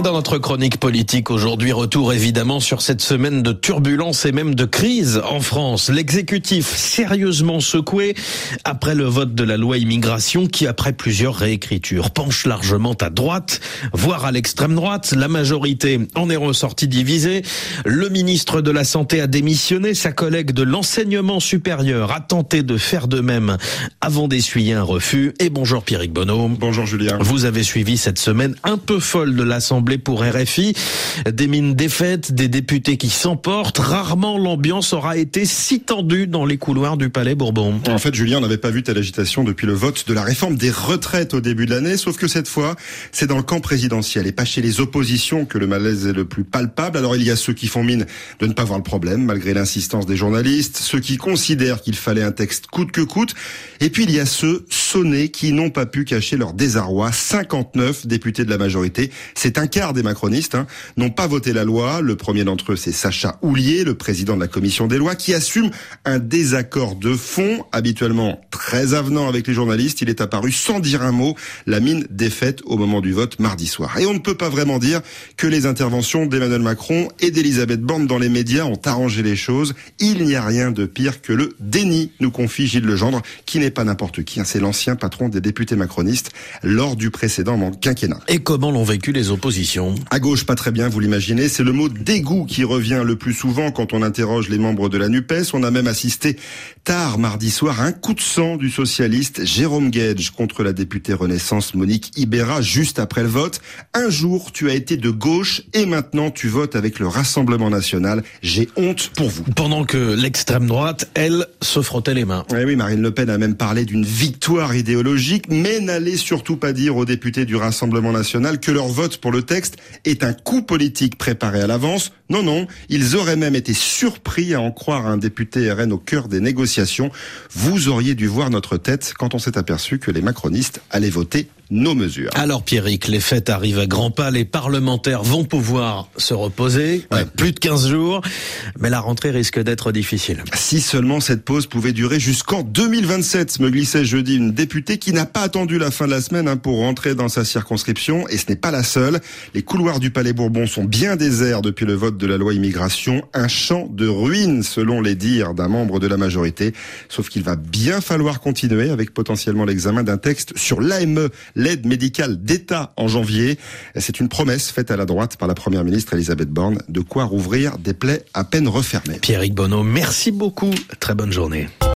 Et dans notre chronique politique aujourd'hui, retour évidemment sur cette semaine de turbulence et même de crise en France. L'exécutif sérieusement secoué après le vote de la loi immigration qui, après plusieurs réécritures, penche largement à droite, voire à l'extrême droite. La majorité en est ressortie divisée. Le ministre de la Santé a démissionné. Sa collègue de l'enseignement supérieur a tenté de faire de même avant d'essuyer un refus. Et bonjour Pierrick Bonneau. Bonjour Julien. Vous avez suivi cette semaine un peu folle de l'Assemblée pour RFI. Des mines défaites, des députés qui s'emportent. Rarement l'ambiance aura été si tendue dans les couloirs du Palais Bourbon. En fait, Julien, on n'avait pas vu telle agitation depuis le vote de la réforme des retraites au début de l'année, sauf que cette fois, c'est dans le camp présidentiel et pas chez les oppositions que le malaise est le plus palpable. Alors il y a ceux qui font mine de ne pas voir le problème, malgré l'insistance des journalistes, ceux qui considèrent qu'il fallait un texte coûte que coûte, et puis il y a ceux sonnés qui n'ont pas pu cacher leur désarroi. 59 députés de la majorité, c'est un quart des macronistes, hein, n'ont pas voté la loi. Le premier d'entre eux, c'est Sacha Houlier, le président de la commission des lois, qui assume un désaccord de fond, habituellement très avenant avec les journalistes. Il est apparu sans dire un mot, la mine défaite au moment du vote mardi soir. Et on ne peut pas vraiment dire que les interventions d'Emmanuel Macron et d'Elisabeth Borne dans les médias ont arrangé les choses. Il n'y a rien de pire que le déni, nous confie Gilles Legendre, qui n'est pas n'importe qui. Hein. Patron des députés macronistes lors du précédent quinquennat. Et comment l'ont vécu les oppositions? À gauche, pas très bien, vous l'imaginez. C'est le mot dégoût qui revient le plus souvent quand on interroge les membres de la NUPES. On a même assisté tard mardi soir à un coup de sang du socialiste Jérôme Gage contre la députée Renaissance Monique Ibera juste après le vote. Un jour, tu as été de gauche et maintenant tu votes avec le Rassemblement national. J'ai honte pour vous. Pendant que l'extrême droite, elle, se frottait les mains. Eh oui, Marine Le Pen a même parlé d'une victoire idéologique, mais n'allez surtout pas dire aux députés du Rassemblement national que leur vote pour le texte est un coup politique préparé à l'avance. Non, non, ils auraient même été surpris à en croire un député RN au cœur des négociations. Vous auriez dû voir notre tête quand on s'est aperçu que les macronistes allaient voter nos mesures. Alors Pierrick, les fêtes arrivent à grands pas, les parlementaires vont pouvoir se reposer, ouais. plus de 15 jours, mais la rentrée risque d'être difficile. Si seulement cette pause pouvait durer jusqu'en 2027, me glissait jeudi une députée qui n'a pas attendu la fin de la semaine hein, pour rentrer dans sa circonscription, et ce n'est pas la seule. Les couloirs du Palais Bourbon sont bien déserts depuis le vote de la loi immigration, un champ de ruines selon les dires d'un membre de la majorité, sauf qu'il va bien falloir continuer avec potentiellement l'examen d'un texte sur l'AME, l'aide médicale d'État en janvier. C'est une promesse faite à la droite par la première ministre Elisabeth Borne de quoi rouvrir des plaies à peine refermées. Pierrick Bonneau, merci beaucoup. Très bonne journée.